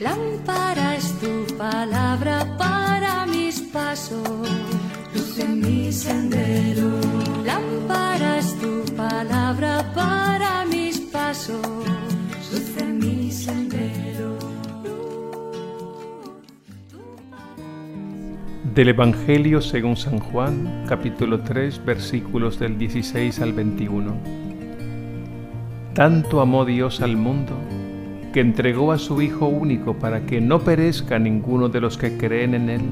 Lámpara es tu palabra para mis pasos, luz en mi sendero. Lámpara es tu palabra para mis pasos, luz en mi sendero. Del Evangelio según San Juan, capítulo 3, versículos del 16 al 21. Tanto amó Dios al mundo que entregó a su Hijo único para que no perezca ninguno de los que creen en Él,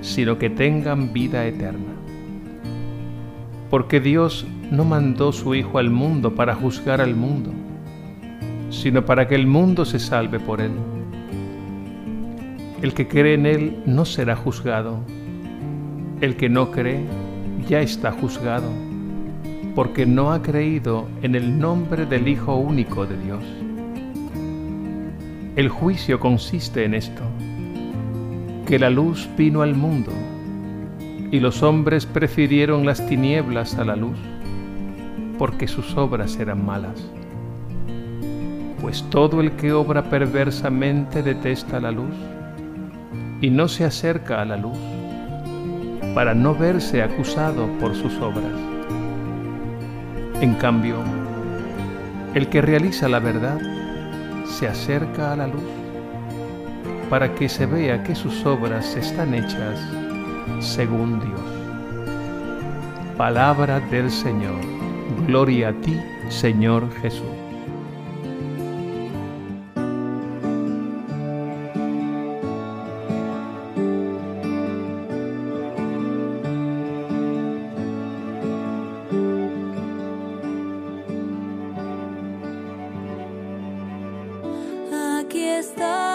sino que tengan vida eterna. Porque Dios no mandó su Hijo al mundo para juzgar al mundo, sino para que el mundo se salve por Él. El que cree en Él no será juzgado, el que no cree ya está juzgado, porque no ha creído en el nombre del Hijo único de Dios. El juicio consiste en esto, que la luz vino al mundo y los hombres prefirieron las tinieblas a la luz porque sus obras eran malas. Pues todo el que obra perversamente detesta la luz y no se acerca a la luz para no verse acusado por sus obras. En cambio, el que realiza la verdad se acerca a la luz para que se vea que sus obras están hechas según Dios. Palabra del Señor. Gloria a ti, Señor Jesús. Aquí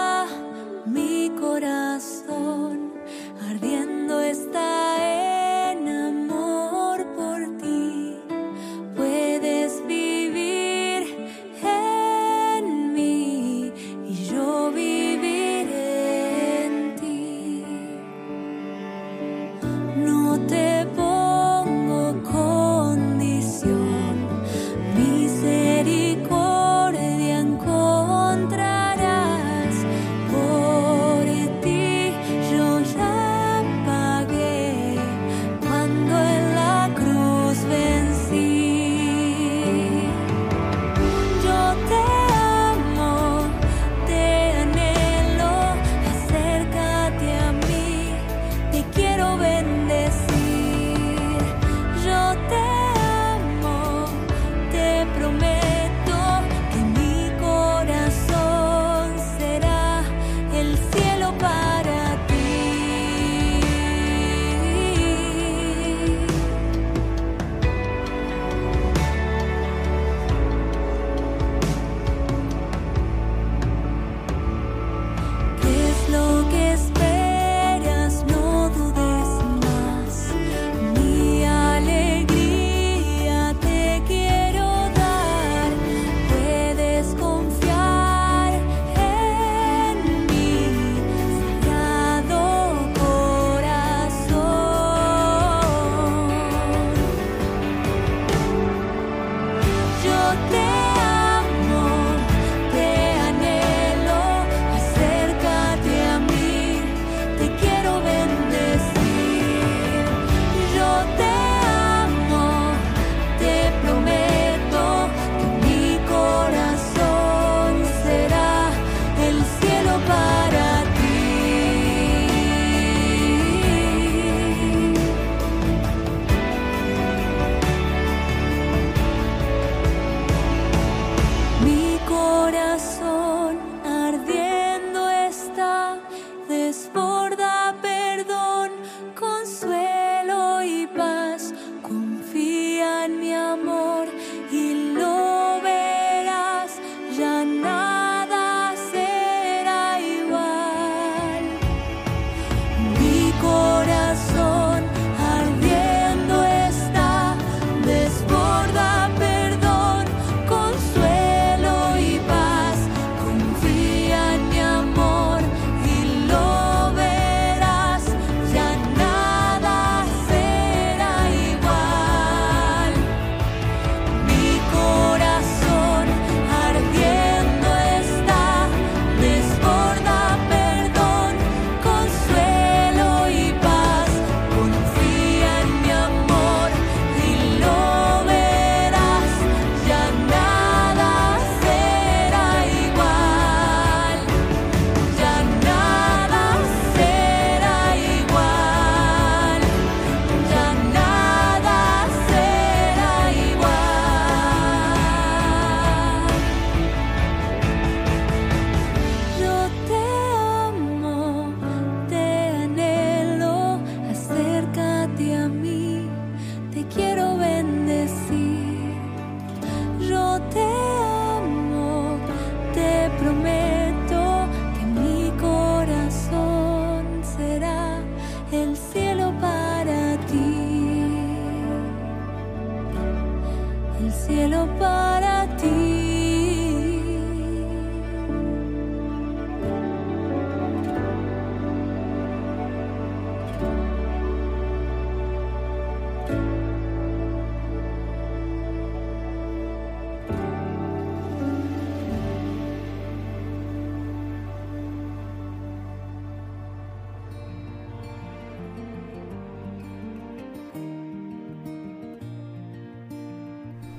cielo para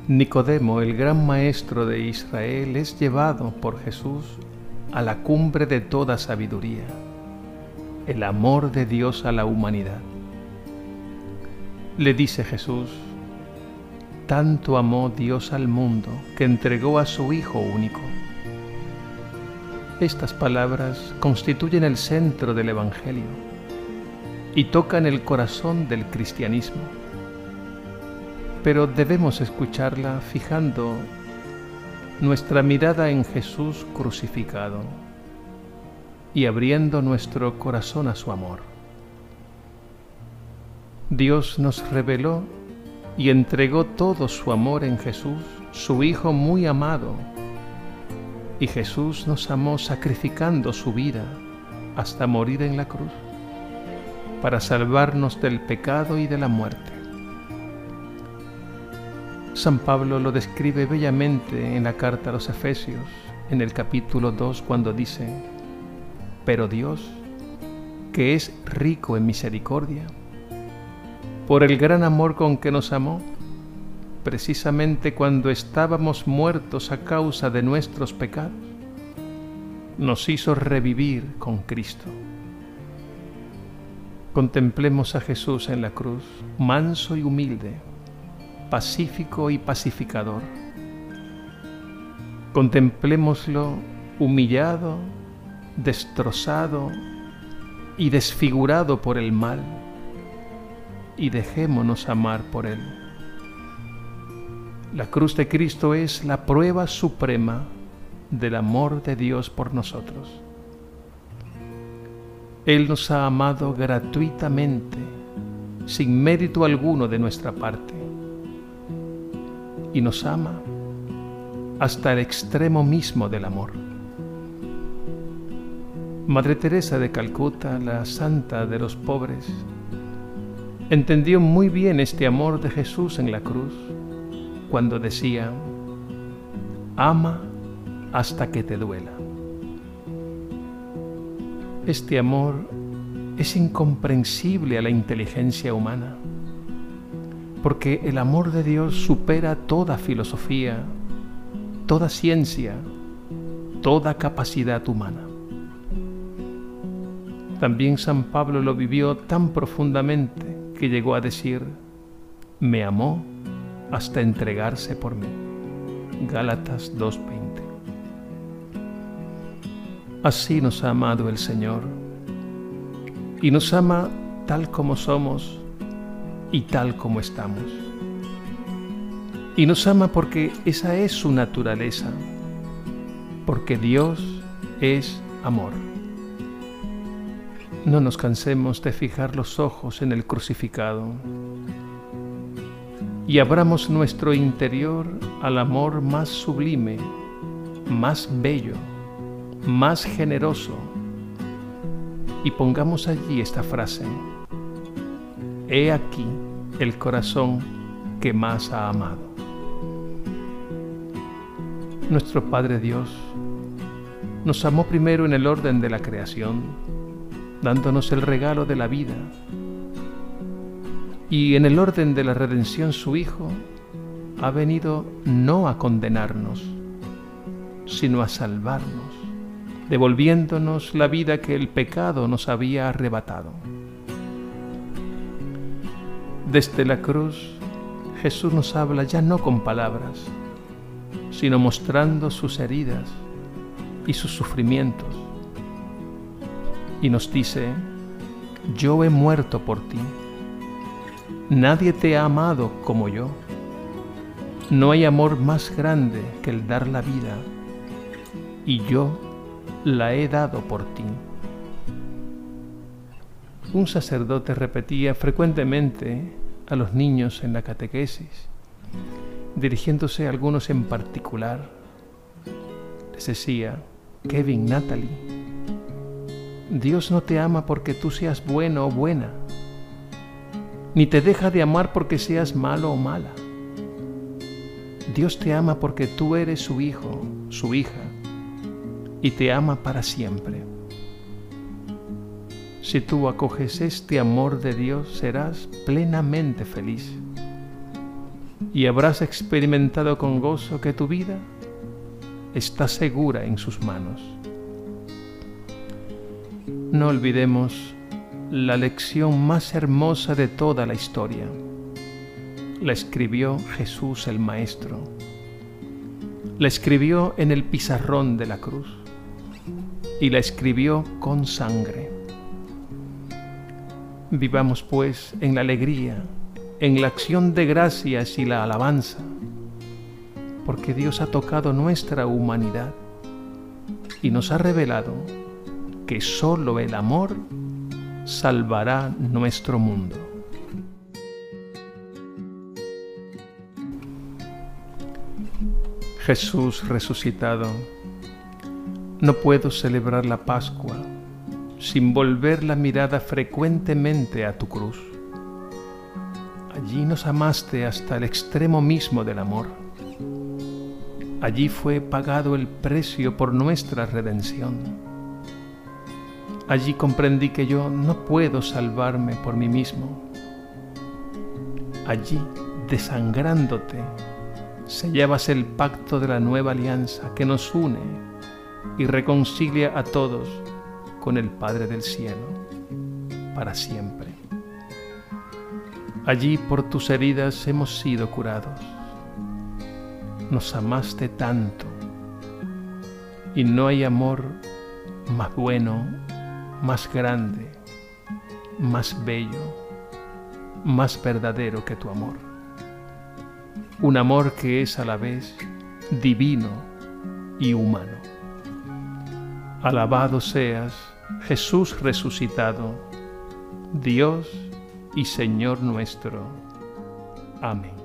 Nicodemo, el gran maestro de Israel, es llevado por Jesús a la cumbre de toda sabiduría, el amor de Dios a la humanidad. Le dice Jesús, tanto amó Dios al mundo que entregó a su Hijo único. Estas palabras constituyen el centro del Evangelio y tocan el corazón del cristianismo pero debemos escucharla fijando nuestra mirada en Jesús crucificado y abriendo nuestro corazón a su amor. Dios nos reveló y entregó todo su amor en Jesús, su Hijo muy amado, y Jesús nos amó sacrificando su vida hasta morir en la cruz para salvarnos del pecado y de la muerte. San Pablo lo describe bellamente en la carta a los Efesios, en el capítulo 2, cuando dice, pero Dios, que es rico en misericordia, por el gran amor con que nos amó, precisamente cuando estábamos muertos a causa de nuestros pecados, nos hizo revivir con Cristo. Contemplemos a Jesús en la cruz, manso y humilde, pacífico y pacificador. Contemplémoslo humillado, destrozado y desfigurado por el mal y dejémonos amar por él. La cruz de Cristo es la prueba suprema del amor de Dios por nosotros. Él nos ha amado gratuitamente, sin mérito alguno de nuestra parte y nos ama hasta el extremo mismo del amor. Madre Teresa de Calcuta, la santa de los pobres, entendió muy bien este amor de Jesús en la cruz cuando decía, ama hasta que te duela. Este amor es incomprensible a la inteligencia humana porque el amor de Dios supera toda filosofía, toda ciencia, toda capacidad humana. También San Pablo lo vivió tan profundamente que llegó a decir, me amó hasta entregarse por mí. Gálatas 2.20. Así nos ha amado el Señor y nos ama tal como somos y tal como estamos. Y nos ama porque esa es su naturaleza, porque Dios es amor. No nos cansemos de fijar los ojos en el crucificado y abramos nuestro interior al amor más sublime, más bello, más generoso y pongamos allí esta frase. He aquí el corazón que más ha amado. Nuestro Padre Dios nos amó primero en el orden de la creación, dándonos el regalo de la vida, y en el orden de la redención su Hijo ha venido no a condenarnos, sino a salvarnos, devolviéndonos la vida que el pecado nos había arrebatado. Desde la cruz, Jesús nos habla ya no con palabras, sino mostrando sus heridas y sus sufrimientos. Y nos dice, yo he muerto por ti. Nadie te ha amado como yo. No hay amor más grande que el dar la vida, y yo la he dado por ti. Un sacerdote repetía frecuentemente a los niños en la catequesis. dirigiéndose a algunos en particular, les decía, Kevin, Natalie, Dios no te ama porque tú seas bueno o buena, ni te deja de amar porque seas malo o mala. Dios te ama porque tú eres su hijo, su hija, y te ama para siempre. Si tú acoges este amor de Dios, serás plenamente feliz y habrás experimentado con gozo que tu vida está segura en sus manos. No olvidemos la lección más hermosa de toda la historia. La escribió Jesús el Maestro. La escribió en el pizarrón de la cruz y la escribió con sangre. Vivamos pues en la alegría, en la acción de gracias y la alabanza porque Dios ha tocado nuestra humanidad y nos ha revelado que solo el amor salvará nuestro mundo. Jesús resucitado, no puedo celebrar la Pascua sin volver la mirada frecuentemente a tu cruz. Allí nos amaste hasta el extremo mismo del amor Allí fue pagado el precio por nuestra redención. Allí comprendí que yo no puedo salvarme por mí mismo. Allí, desangrándote, sellabas el pacto de la nueva alianza que nos une y reconcilia a todos con el Padre del cielo para siempre. Allí por tus heridas hemos sido curados nos amaste tanto y no hay amor más bueno, más grande, más bello, más verdadero que tu amor. Un amor que es a la vez divino y humano. Alabado seas, Jesús resucitado, Dios y Señor nuestro. Amén.